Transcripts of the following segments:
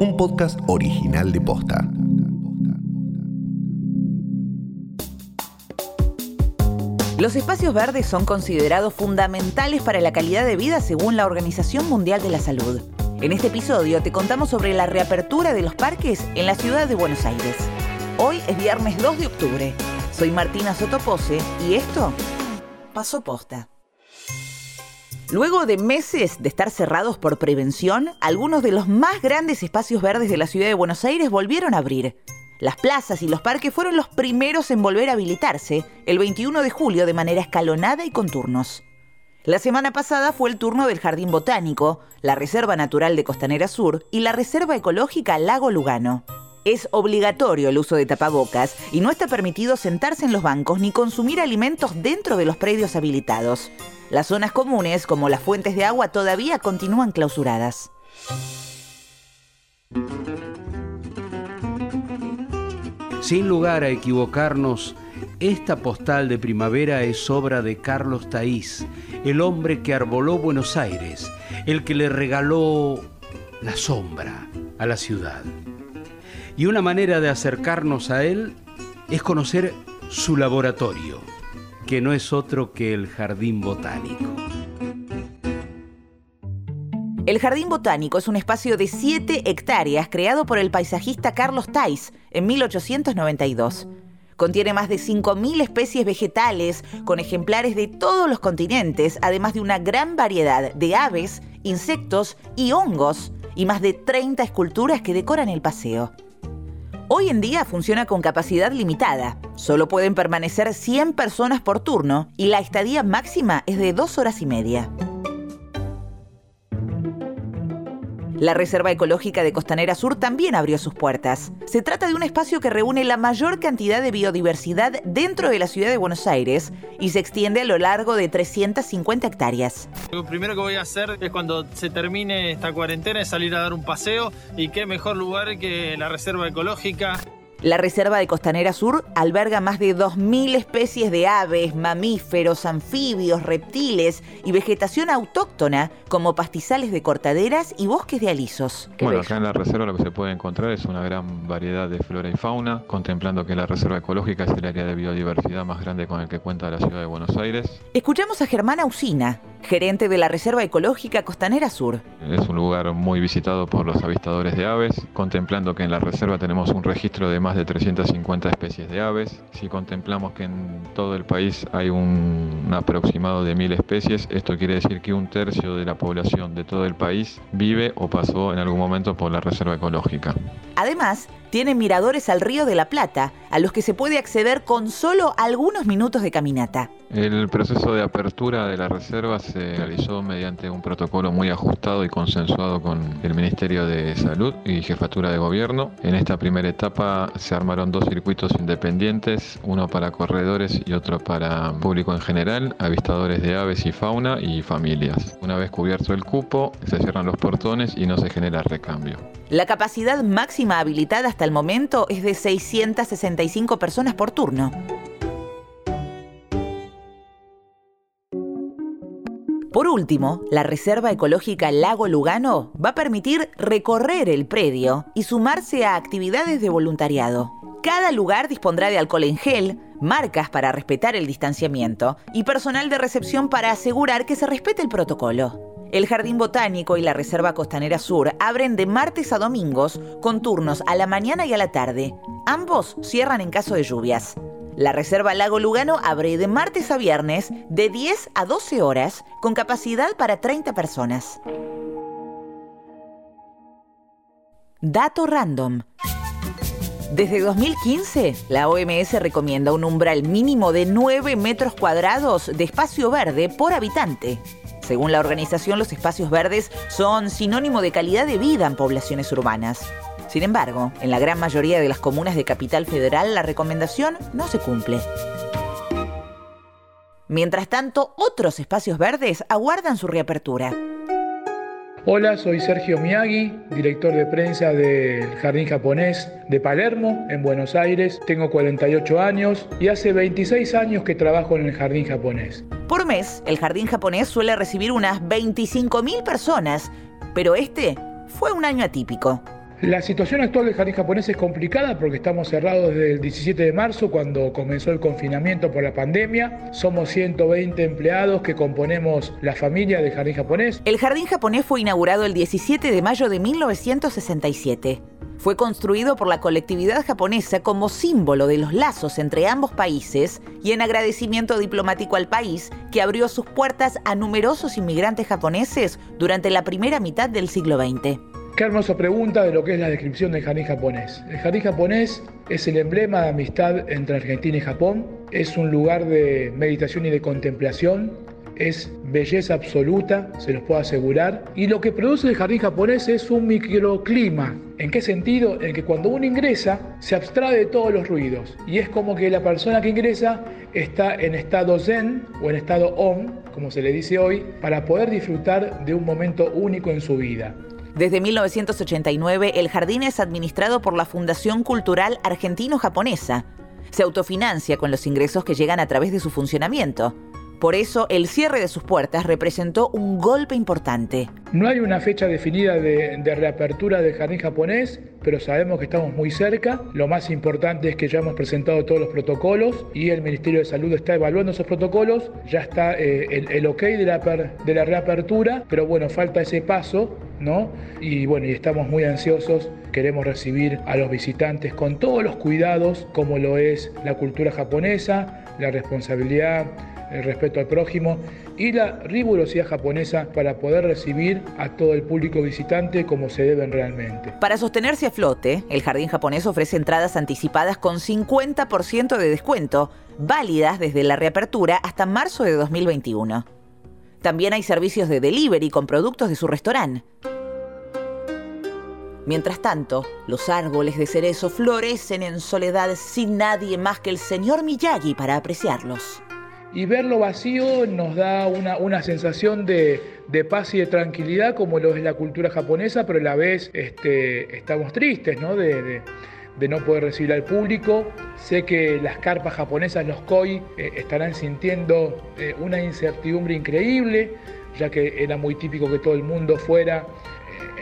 un podcast original de Posta. Los espacios verdes son considerados fundamentales para la calidad de vida según la Organización Mundial de la Salud. En este episodio te contamos sobre la reapertura de los parques en la ciudad de Buenos Aires. Hoy es viernes 2 de octubre. Soy Martina Sotopose y esto pasó posta. Luego de meses de estar cerrados por prevención, algunos de los más grandes espacios verdes de la ciudad de Buenos Aires volvieron a abrir. Las plazas y los parques fueron los primeros en volver a habilitarse el 21 de julio de manera escalonada y con turnos. La semana pasada fue el turno del Jardín Botánico, la Reserva Natural de Costanera Sur y la Reserva Ecológica Lago Lugano. Es obligatorio el uso de tapabocas y no está permitido sentarse en los bancos ni consumir alimentos dentro de los predios habilitados. Las zonas comunes, como las fuentes de agua, todavía continúan clausuradas. Sin lugar a equivocarnos, esta postal de primavera es obra de Carlos Taís, el hombre que arboló Buenos Aires, el que le regaló la sombra a la ciudad. Y una manera de acercarnos a él es conocer su laboratorio que no es otro que el Jardín Botánico. El Jardín Botánico es un espacio de 7 hectáreas creado por el paisajista Carlos Tais en 1892. Contiene más de 5.000 especies vegetales, con ejemplares de todos los continentes, además de una gran variedad de aves, insectos y hongos, y más de 30 esculturas que decoran el paseo. Hoy en día funciona con capacidad limitada. Solo pueden permanecer 100 personas por turno y la estadía máxima es de dos horas y media. La Reserva Ecológica de Costanera Sur también abrió sus puertas. Se trata de un espacio que reúne la mayor cantidad de biodiversidad dentro de la ciudad de Buenos Aires y se extiende a lo largo de 350 hectáreas. Lo primero que voy a hacer es cuando se termine esta cuarentena es salir a dar un paseo y qué mejor lugar que la Reserva Ecológica. La Reserva de Costanera Sur alberga más de 2.000 especies de aves, mamíferos, anfibios, reptiles y vegetación autóctona como pastizales de cortaderas y bosques de alisos. Bueno, acá en la reserva lo que se puede encontrar es una gran variedad de flora y fauna, contemplando que la Reserva Ecológica es el área de biodiversidad más grande con el que cuenta la ciudad de Buenos Aires. Escuchamos a Germán Usina, gerente de la Reserva Ecológica Costanera Sur. Es un lugar muy visitado por los avistadores de aves, contemplando que en la reserva tenemos un registro de más de 350 especies de aves. Si contemplamos que en todo el país hay un, aproximado de mil especies, esto quiere decir que un tercio de la población de todo el país vive o pasó en algún momento por la reserva ecológica. Además, tiene miradores al río de la Plata, a los que se puede acceder con solo algunos minutos de caminata. El proceso de apertura de la reserva se realizó mediante un protocolo muy ajustado y consensuado con el Ministerio de Salud y Jefatura de Gobierno. En esta primera etapa se armaron dos circuitos independientes, uno para corredores y otro para público en general, avistadores de aves y fauna y familias. Una vez cubierto el cupo, se cierran los portones y no se genera recambio. La capacidad máxima habilitada hasta el momento es de 665 personas por turno. Por último, la Reserva Ecológica Lago Lugano va a permitir recorrer el predio y sumarse a actividades de voluntariado. Cada lugar dispondrá de alcohol en gel, marcas para respetar el distanciamiento y personal de recepción para asegurar que se respete el protocolo. El Jardín Botánico y la Reserva Costanera Sur abren de martes a domingos con turnos a la mañana y a la tarde. Ambos cierran en caso de lluvias. La Reserva Lago Lugano abre de martes a viernes de 10 a 12 horas con capacidad para 30 personas. Dato random. Desde 2015, la OMS recomienda un umbral mínimo de 9 metros cuadrados de espacio verde por habitante. Según la organización, los espacios verdes son sinónimo de calidad de vida en poblaciones urbanas. Sin embargo, en la gran mayoría de las comunas de Capital Federal la recomendación no se cumple. Mientras tanto, otros espacios verdes aguardan su reapertura. Hola, soy Sergio Miyagi, director de prensa del Jardín Japonés de Palermo, en Buenos Aires. Tengo 48 años y hace 26 años que trabajo en el Jardín Japonés. Por mes, el Jardín Japonés suele recibir unas 25.000 personas, pero este fue un año atípico. La situación actual del jardín japonés es complicada porque estamos cerrados desde el 17 de marzo cuando comenzó el confinamiento por la pandemia. Somos 120 empleados que componemos la familia del jardín japonés. El jardín japonés fue inaugurado el 17 de mayo de 1967. Fue construido por la colectividad japonesa como símbolo de los lazos entre ambos países y en agradecimiento diplomático al país que abrió sus puertas a numerosos inmigrantes japoneses durante la primera mitad del siglo XX. Qué hermosa pregunta de lo que es la descripción del jardín japonés. El jardín japonés es el emblema de amistad entre Argentina y Japón, es un lugar de meditación y de contemplación, es belleza absoluta, se los puedo asegurar. Y lo que produce el jardín japonés es un microclima. ¿En qué sentido? En que cuando uno ingresa se abstrae de todos los ruidos y es como que la persona que ingresa está en estado zen o en estado om, como se le dice hoy, para poder disfrutar de un momento único en su vida. Desde 1989, el jardín es administrado por la Fundación Cultural Argentino-Japonesa. Se autofinancia con los ingresos que llegan a través de su funcionamiento. Por eso, el cierre de sus puertas representó un golpe importante. No hay una fecha definida de, reapertura del jardín japonés, pero sabemos que estamos muy cerca. Lo más importante es que ya hemos presentado todos los protocolos y el Ministerio de Salud está evaluando esos protocolos. Ya está eh, el, ok de la, de la reapertura, pero bueno, falta ese paso, Y bueno, y estamos muy ansiosos. Queremos recibir a los visitantes con todos los cuidados, como lo es la cultura japonesa, la responsabilidad el respeto al prójimo y la rigurosidad japonesa para poder recibir a todo el público visitante como se deben realmente. Para sostenerse a flote, el jardín japonés ofrece entradas anticipadas con 50% de descuento, válidas desde la reapertura hasta marzo de 2021. También hay servicios de delivery con productos de su restaurante. Mientras tanto, los árboles de cerezo florecen en soledad sin nadie más que el señor Miyagi para apreciarlos y verlo vacío nos da una, sensación de, paz y de tranquilidad como lo es la cultura japonesa, pero a la vez este, estamos tristes ¿no? De, no poder recibir al público. Sé que las carpas japonesas, los koi, eh, estarán sintiendo eh, una incertidumbre increíble, ya que era muy típico que todo el mundo fuera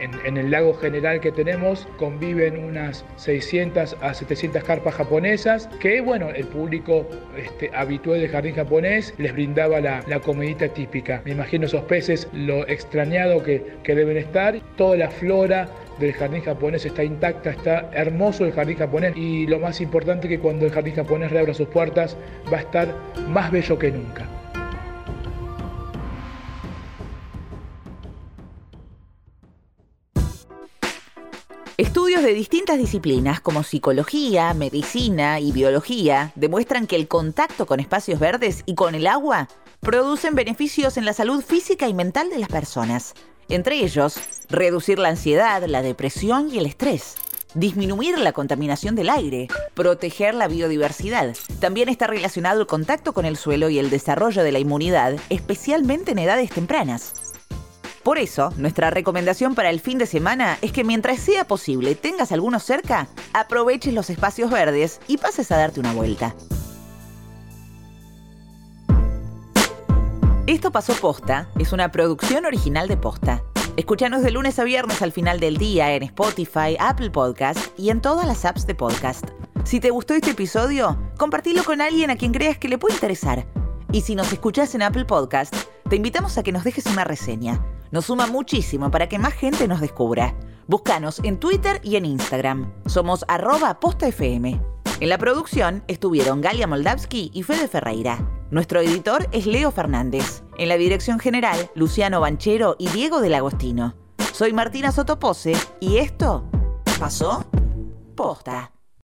en, el lago general que tenemos conviven unas 600 a 700 carpas japonesas que, bueno, el público este, habitual del jardín japonés les brindaba la, la, comidita típica. Me imagino esos peces, lo extrañado que, que deben estar. Toda la flora del jardín japonés está intacta, está hermoso el jardín japonés y lo más importante que cuando el jardín japonés reabra sus puertas va a estar más bello que nunca. Estudios de distintas disciplinas como psicología, medicina y biología demuestran que el contacto con espacios verdes y con el agua producen beneficios en la salud física y mental de las personas. Entre ellos, reducir la ansiedad, la depresión y el estrés disminuir la contaminación del aire, proteger la biodiversidad. También está relacionado el contacto con el suelo y el desarrollo de la inmunidad, especialmente en edades tempranas. Por eso, nuestra recomendación para el fin de semana es que mientras sea posible tengas algunos cerca, aproveches los espacios verdes y pases a darte una vuelta. Esto pasó posta, es una producción original de posta. Escúchanos de lunes a viernes al final del día en Spotify, Apple Podcast y en todas las apps de podcast. Si te gustó este episodio, compartilo con alguien a quien creas que le puede interesar. Y si nos escuchas en Apple Podcast, te invitamos a que nos dejes una reseña. Nos suma muchísimo para que más gente nos descubra. Búscanos en Twitter y en Instagram. Somos arroba postafm. En la producción estuvieron Galia Moldavsky y Fede Ferreira. Nuestro editor es Leo Fernández. En la dirección general, Luciano Banchero y Diego del Agostino. Soy Martina Sotopose y esto pasó posta.